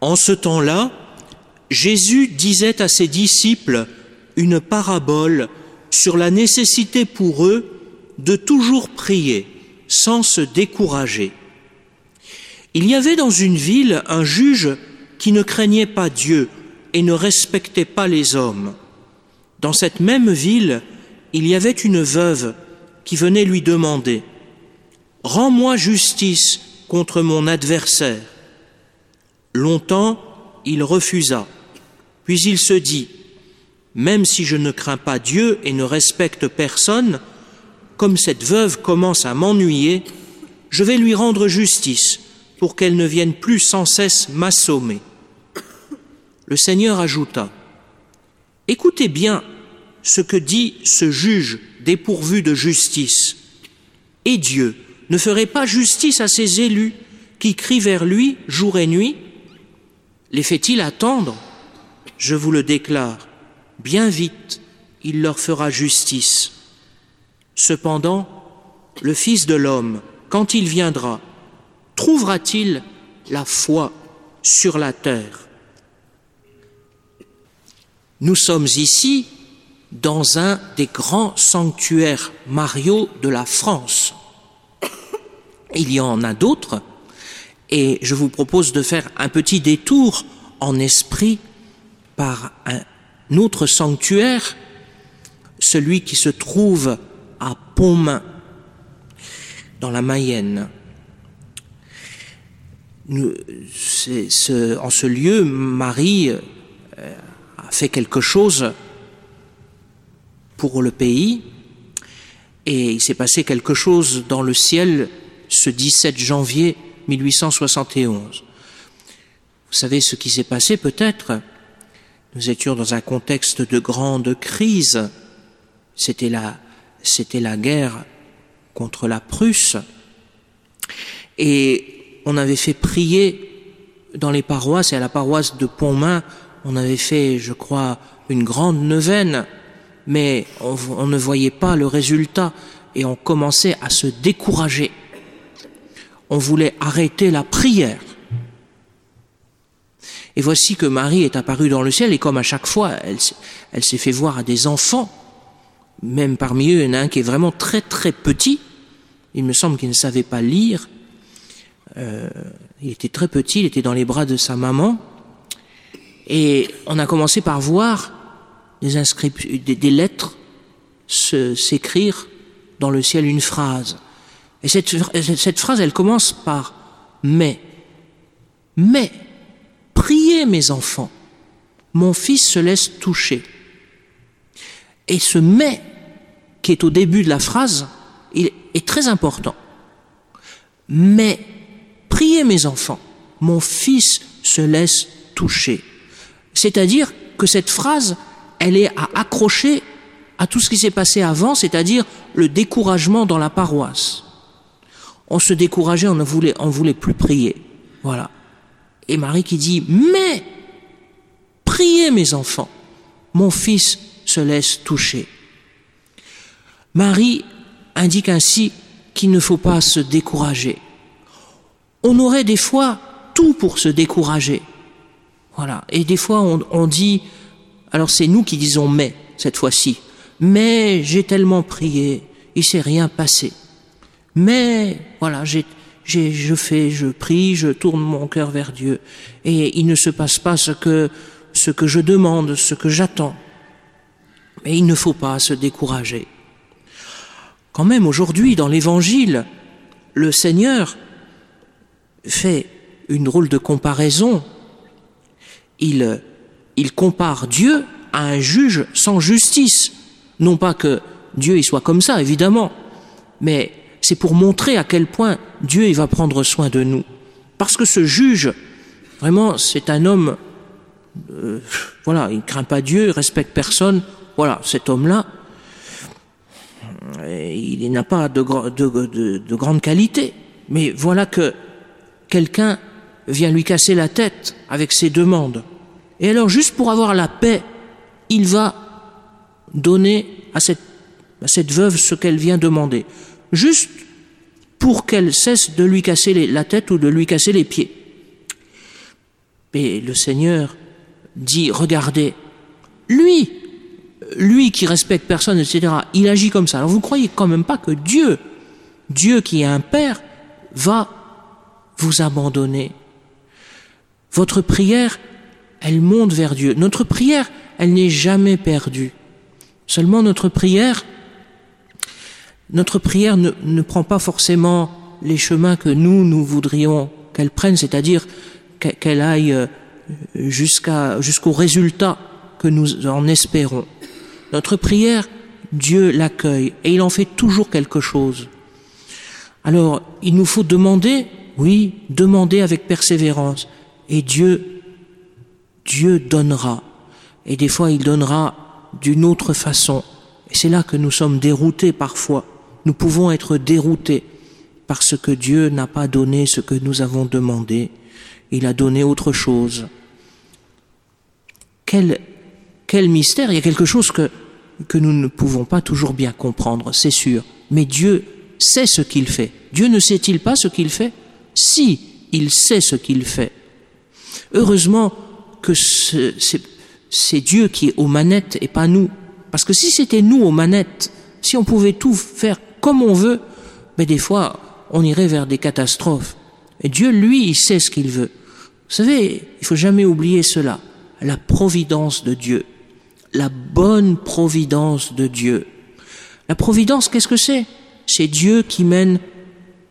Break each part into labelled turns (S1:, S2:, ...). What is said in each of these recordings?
S1: En ce temps-là, Jésus disait à ses disciples une parabole sur la nécessité pour eux de toujours prier sans se décourager. Il y avait dans une ville un juge qui ne craignait pas Dieu et ne respectait pas les hommes. Dans cette même ville, il y avait une veuve qui venait lui demander Rends-moi justice contre mon adversaire. Longtemps, il refusa. Puis il se dit Même si je ne crains pas Dieu et ne respecte personne, comme cette veuve commence à m'ennuyer, je vais lui rendre justice pour qu'elle ne vienne plus sans cesse m'assommer. Le Seigneur ajouta Écoutez bien ce que dit ce juge dépourvu de justice. Et Dieu ne ferait pas justice à ses élus qui crient vers lui jour et nuit Les fait-il attendre? Je vous le déclare, bien vite, il leur fera justice. Cependant, le Fils de l'homme, quand il viendra, trouvera-t-il la foi sur la terre? Nous sommes ici dans un des grands sanctuaires mariaux de la France. Il y en a d'autres, et je vous propose de faire un petit détour en esprit par un autre sanctuaire, celui qui se trouve à Pontmain, dans la Mayenne. En ce lieu, Marie euh, a fait quelque chose pour le pays. Et il s'est passé quelque chose dans le ciel ce 17 janvier 1871. Vous savez ce qui s'est passé peut-être? Nous étions dans un contexte de grande crise. C'était la, c'était la guerre contre la Prusse. Et on avait fait prier dans les paroisses, et à la paroisse de Pontmain, on avait fait, je crois, une grande neuvaine mais on, ne voyait pas le résultat et on commençait à se décourager. On voulait arrêter la prière. Et voici que Marie est apparue dans le ciel et comme à chaque fois, elle, s'est fait voir à des enfants, même parmi eux, il y en a un qui est vraiment très très petit, il me semble qu'il ne savait pas lire, euh, il était très petit, il était dans les bras de sa maman, et on a commencé par voir des, inscriptions, des, lettres s'écrire dans le ciel une phrase. Et cette, phrase, elle commence par mais. Mais, priez mes enfants, mon fils se laisse toucher. Et ce mais qui est au début de la phrase, il est très important. Mais, priez mes enfants, mon fils se laisse toucher. C'est-à-dire que cette phrase, elle est à accrocher à tout ce qui s'est passé avant, c'est-à-dire le découragement dans la paroisse. On se décourageait, on ne voulait, plus prier. Voilà. Et Marie qui dit, mais, priez mes enfants, mon fils se laisse toucher. Marie indique ainsi qu'il ne faut pas se décourager. On aurait des fois tout pour se décourager. Voilà. Et des fois, on, on dit, alors c'est nous qui disons mais cette fois-ci. Mais j'ai tellement prié, il s'est rien passé. Mais voilà, j'ai, je fais, je prie, je tourne mon cœur vers Dieu, et il ne se passe pas ce que je demande, ce que j'attends. Mais il ne faut pas se décourager. Quand même, aujourd'hui, dans l'Évangile, le Seigneur fait une drôle de comparaison. Il il compare Dieu à un juge sans justice. Non pas que Dieu y soit comme ça, évidemment, mais c'est pour montrer à quel point Dieu va prendre soin de nous. Parce que ce juge, vraiment, c'est un homme, euh, voilà, il ne craint pas Dieu, il respecte personne. Voilà, cet homme-là, il n'a pas de, de, de grande qualité. Mais voilà que quelqu'un vient lui casser la tête avec ses demandes. Et alors, juste pour avoir la paix, il va donner à cette veuve ce qu'elle vient demander. Juste pour qu'elle cesse de lui casser la tête ou de lui casser les pieds. Mais le Seigneur dit, regardez, lui, lui qui respecte personne, etc., il agit comme ça. Alors vous ne croyez quand même pas que Dieu, Dieu qui est un Père, va vous abandonner. Votre prière, elle monte vers Dieu. Notre prière, elle n'est jamais perdue. Seulement notre prière, notre prière ne, prend pas forcément les chemins que nous, nous voudrions qu'elle prenne, c'est-à-dire qu'elle aille euh, jusqu'au résultat que nous en espérons. Notre prière, Dieu l'accueille et il en fait toujours quelque chose. Alors, il nous faut demander, oui, demander avec persévérance. Et Dieu, Dieu donnera. Et des fois, il donnera d'une autre façon. Et c'est là que nous sommes déroutés parfois. Nous pouvons être déroutés parce que Dieu n'a pas donné ce que nous avons demandé. Il a donné autre chose. Quel, quel mystère Il y a quelque chose que, que nous ne pouvons pas toujours bien comprendre, c'est sûr. Mais Dieu sait ce qu'il fait. Dieu ne sait-il pas ce qu'il fait? Si, il sait ce qu'il fait. Heureusement que c'est Dieu qui est aux manettes et pas nous. Parce que si c'était nous aux manettes, si on pouvait tout faire comme on veut, mais des fois, on irait vers des catastrophes. Dieu, lui, il sait ce qu'il veut. Vous savez, il faut jamais oublier cela. La providence de Dieu. La bonne providence de Dieu. La providence, qu'est-ce que c'est? C'est Dieu qui mène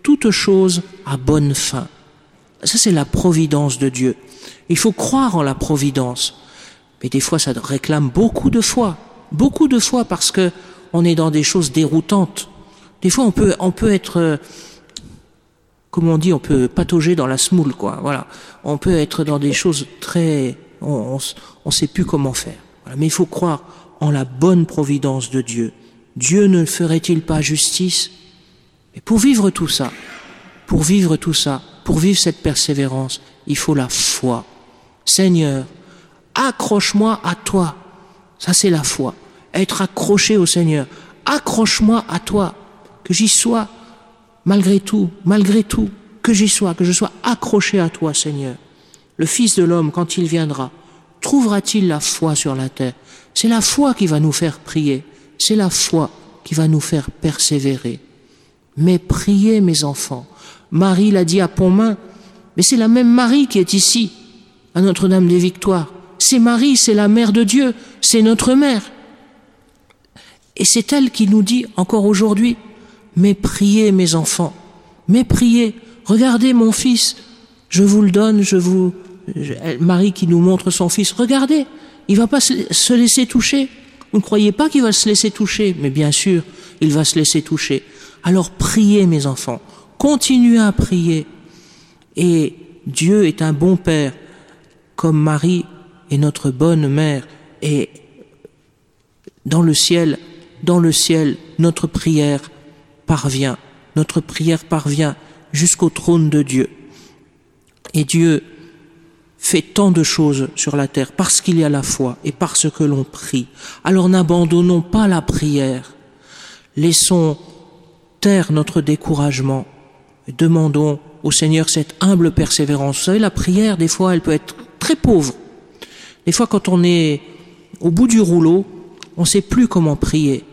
S1: toute chose à bonne fin. Ça, c'est la providence de Dieu. Il faut croire en la providence. Mais des fois, ça réclame beaucoup de foi. Beaucoup de foi parce que on est dans des choses déroutantes. Des fois, on peut, on peut être, euh, comme on dit, on peut patauger dans la smoule, quoi. Voilà. On peut être dans des choses très, on, on, sait plus comment faire. Mais il faut croire en la bonne providence de Dieu. Dieu ne ferait-il pas justice? Et pour vivre tout ça, pour vivre tout ça, pour vivre cette persévérance, il faut la foi. Seigneur, accroche-moi à toi. Ça, c'est la foi. Être accroché au Seigneur. Accroche-moi à toi. Que j'y sois, malgré tout, malgré tout, que j'y sois, que je sois accroché à toi, Seigneur. Le Fils de l'homme, quand il viendra, trouvera-t-il la foi sur la terre? C'est la foi qui va nous faire prier. C'est la foi qui va nous faire persévérer. Mais priez, mes enfants. Marie l'a dit à Pontmain, mais c'est la même Marie qui est ici, à Notre-Dame des Victoires. C'est Marie, c'est la mère de Dieu, c'est notre mère. Et c'est elle qui nous dit encore aujourd'hui, mais priez mes enfants, mais priez, regardez mon fils, je vous le donne, je vous... Marie qui nous montre son fils, regardez, il va pas se laisser toucher. Vous ne croyez pas qu'il va se laisser toucher, mais bien sûr, il va se laisser toucher. Alors priez mes enfants, continuez à prier. Et Dieu est un bon Père, comme Marie est notre bonne mère. Et dans le ciel, dans le ciel, notre prière parvient, notre prière parvient jusqu'au trône de Dieu. Et Dieu fait tant de choses sur la terre parce qu'il y a la foi et parce que l'on prie. Alors n'abandonnons pas la prière. Laissons taire notre découragement et demandons au Seigneur cette humble persévérance. Vous savez, la prière, des fois, elle peut être très pauvre. Des fois, quand on est au bout du rouleau, on ne sait plus comment prier.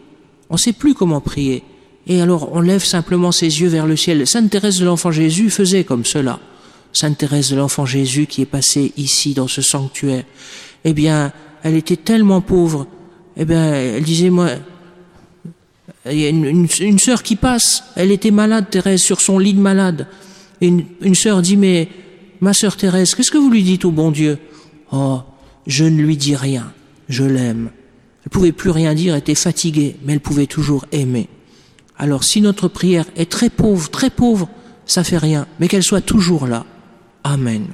S1: On ne sait plus comment prier. Et alors, on lève simplement ses yeux vers le ciel. Sainte Thérèse de l'Enfant Jésus faisait comme cela. Sainte Thérèse de l'Enfant Jésus qui est passée ici, dans ce sanctuaire. Eh bien, elle était tellement pauvre. Eh bien, elle disait, moi, il y a une, sœur qui passe, elle était malade, Thérèse, sur son lit de malade une, une sœur dit, mais ma sœur Thérèse, qu'est-ce que vous lui dites au bon Dieu? Oh, je ne lui dis rien, je l'aime. Elle pouvait plus rien dire, elle était fatiguée, mais elle pouvait toujours aimer. Alors si notre prière est très pauvre, très pauvre, ça fait rien, mais qu'elle soit toujours là. Amen.